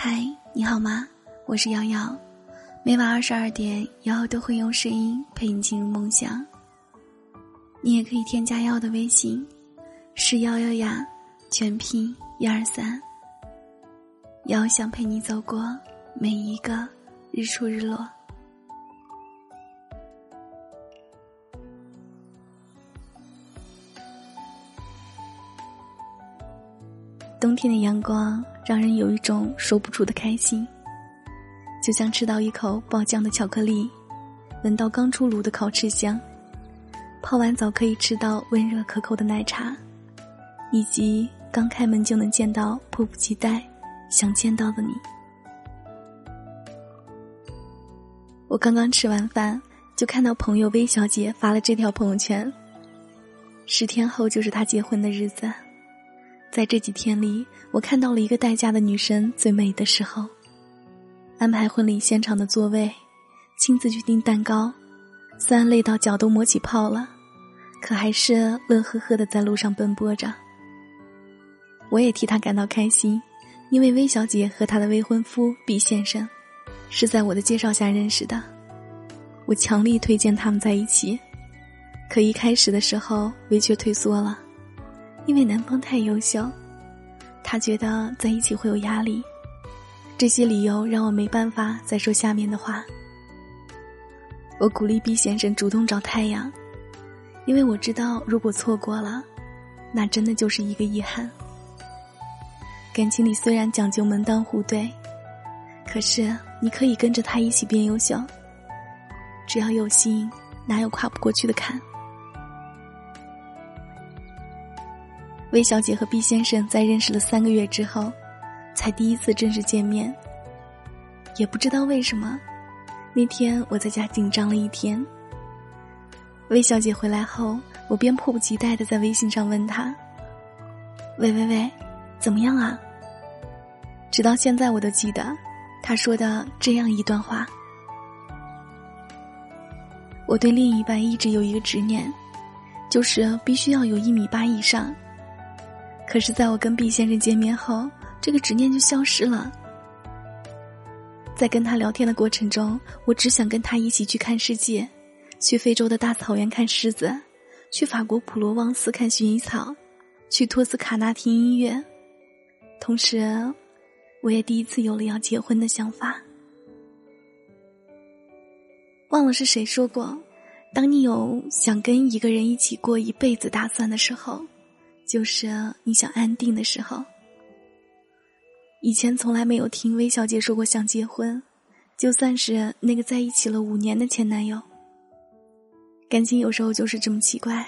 嗨，你好吗？我是瑶瑶，每晚二十二点，瑶瑶都会用声音陪你进入梦乡。你也可以添加瑶瑶的微信，是瑶瑶呀，全拼一二三。瑶瑶想陪你走过每一个日出日落。天的阳光让人有一种说不出的开心，就像吃到一口爆浆的巧克力，闻到刚出炉的烤翅香，泡完澡可以吃到温热可口的奶茶，以及刚开门就能见到迫不及待想见到的你。我刚刚吃完饭，就看到朋友薇小姐发了这条朋友圈。十天后就是她结婚的日子。在这几天里，我看到了一个待嫁的女生最美的时候。安排婚礼现场的座位，亲自去订蛋糕，虽然累到脚都磨起泡了，可还是乐呵呵的在路上奔波着。我也替她感到开心，因为薇小姐和她的未婚夫毕先生，是在我的介绍下认识的。我强力推荐他们在一起，可一开始的时候，薇却退缩了。因为男方太优秀，他觉得在一起会有压力，这些理由让我没办法再说下面的话。我鼓励毕先生主动找太阳，因为我知道如果错过了，那真的就是一个遗憾。感情里虽然讲究门当户对，可是你可以跟着他一起变优秀，只要有心，哪有跨不过去的坎？魏小姐和毕先生在认识了三个月之后，才第一次正式见面。也不知道为什么，那天我在家紧张了一天。魏小姐回来后，我便迫不及待的在微信上问她：“喂喂喂，怎么样啊？”直到现在我都记得，她说的这样一段话：“我对另一半一直有一个执念，就是必须要有一米八以上。”可是，在我跟毕先生见面后，这个执念就消失了。在跟他聊天的过程中，我只想跟他一起去看世界，去非洲的大草原看狮子，去法国普罗旺斯看薰衣草，去托斯卡纳听音乐。同时，我也第一次有了要结婚的想法。忘了是谁说过，当你有想跟一个人一起过一辈子打算的时候。就是你想安定的时候。以前从来没有听魏小姐说过想结婚，就算是那个在一起了五年的前男友。感情有时候就是这么奇怪，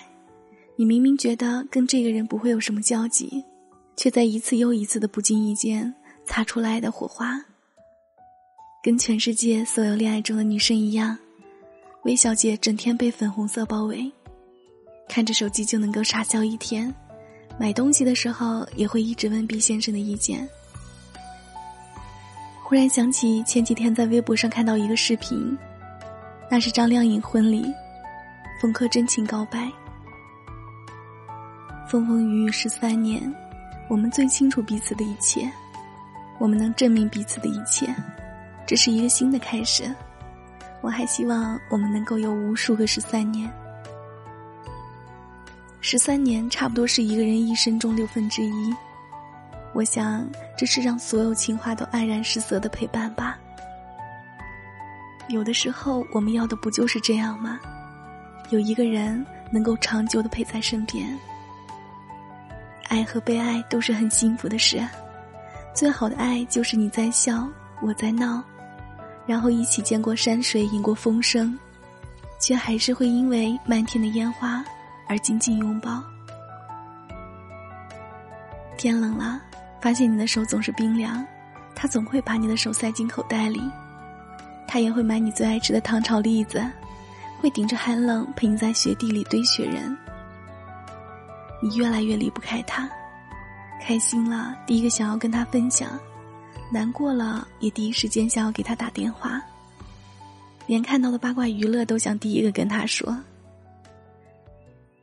你明明觉得跟这个人不会有什么交集，却在一次又一次的不经意间擦出来的火花。跟全世界所有恋爱中的女生一样，魏小姐整天被粉红色包围，看着手机就能够傻笑一天。买东西的时候也会一直问毕先生的意见。忽然想起前几天在微博上看到一个视频，那是张靓颖婚礼，冯轲真情告白。风风雨雨十三年，我们最清楚彼此的一切，我们能证明彼此的一切，这是一个新的开始。我还希望我们能够有无数个十三年。十三年差不多是一个人一生中六分之一，我想这是让所有情话都黯然失色的陪伴吧。有的时候我们要的不就是这样吗？有一个人能够长久的陪在身边。爱和被爱都是很幸福的事，最好的爱就是你在笑，我在闹，然后一起见过山水，饮过风声，却还是会因为漫天的烟花。而紧紧拥抱。天冷了，发现你的手总是冰凉，他总会把你的手塞进口袋里。他也会买你最爱吃的糖炒栗子，会顶着寒冷陪你在雪地里堆雪人。你越来越离不开他，开心了第一个想要跟他分享，难过了也第一时间想要给他打电话，连看到的八卦娱乐都想第一个跟他说。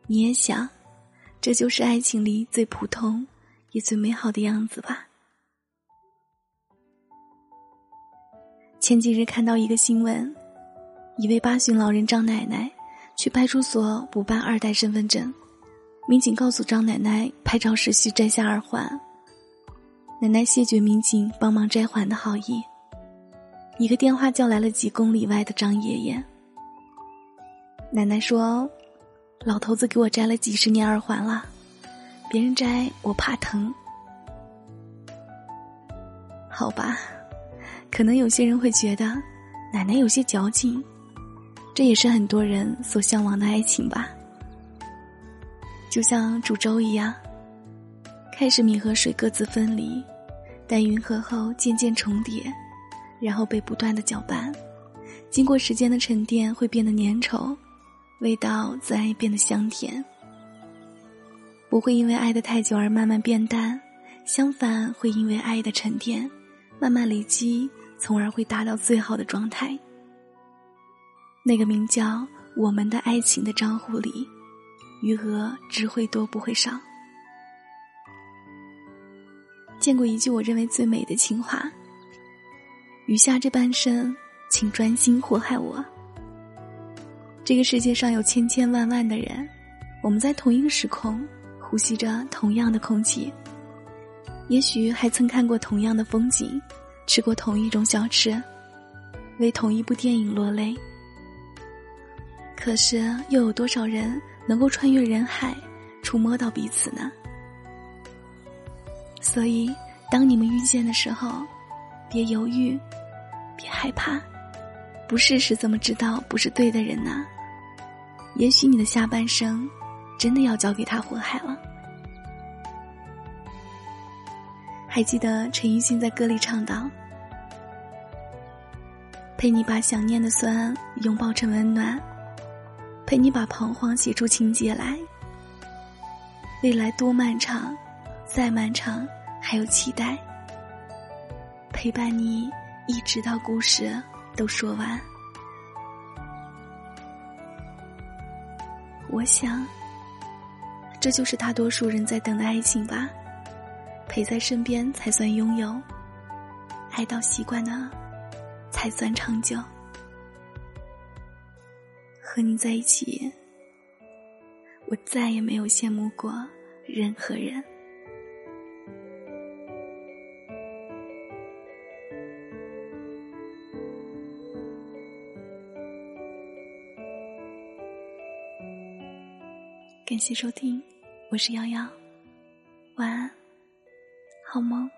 你也想，这就是爱情里最普通也最美好的样子吧。前几日看到一个新闻，一位八旬老人张奶奶去派出所补办二代身份证，民警告诉张奶奶拍照时需摘下耳环，奶奶谢绝民警帮忙摘环的好意，一个电话叫来了几公里外的张爷爷。奶奶说：“老头子给我摘了几十年耳环了，别人摘我怕疼。”好吧。可能有些人会觉得，奶奶有些矫情，这也是很多人所向往的爱情吧。就像煮粥一样，开始米和水各自分离，待匀合后渐渐重叠，然后被不断的搅拌，经过时间的沉淀会变得粘稠，味道自然也变得香甜。不会因为爱的太久而慢慢变淡，相反会因为爱的沉淀。慢慢累积，从而会达到最好的状态。那个名叫“我们的爱情”的账户里，余额只会多不会少。见过一句我认为最美的情话：“余下这半生，请专心祸害我。”这个世界上有千千万万的人，我们在同一个时空，呼吸着同样的空气。也许还曾看过同样的风景，吃过同一种小吃，为同一部电影落泪。可是，又有多少人能够穿越人海，触摸到彼此呢？所以，当你们遇见的时候，别犹豫，别害怕，不试试怎么知道不是对的人呢？也许你的下半生，真的要交给他祸害了。还记得陈奕迅在歌里唱道：“陪你把想念的酸拥抱成温暖，陪你把彷徨写出情节来。未来多漫长，再漫长还有期待，陪伴你一直到故事都说完。我想，这就是大多数人在等的爱情吧。”陪在身边才算拥有，爱到习惯了，才算长久。和你在一起，我再也没有羡慕过任何人。感谢收听，我是瑶瑶，晚安。好梦？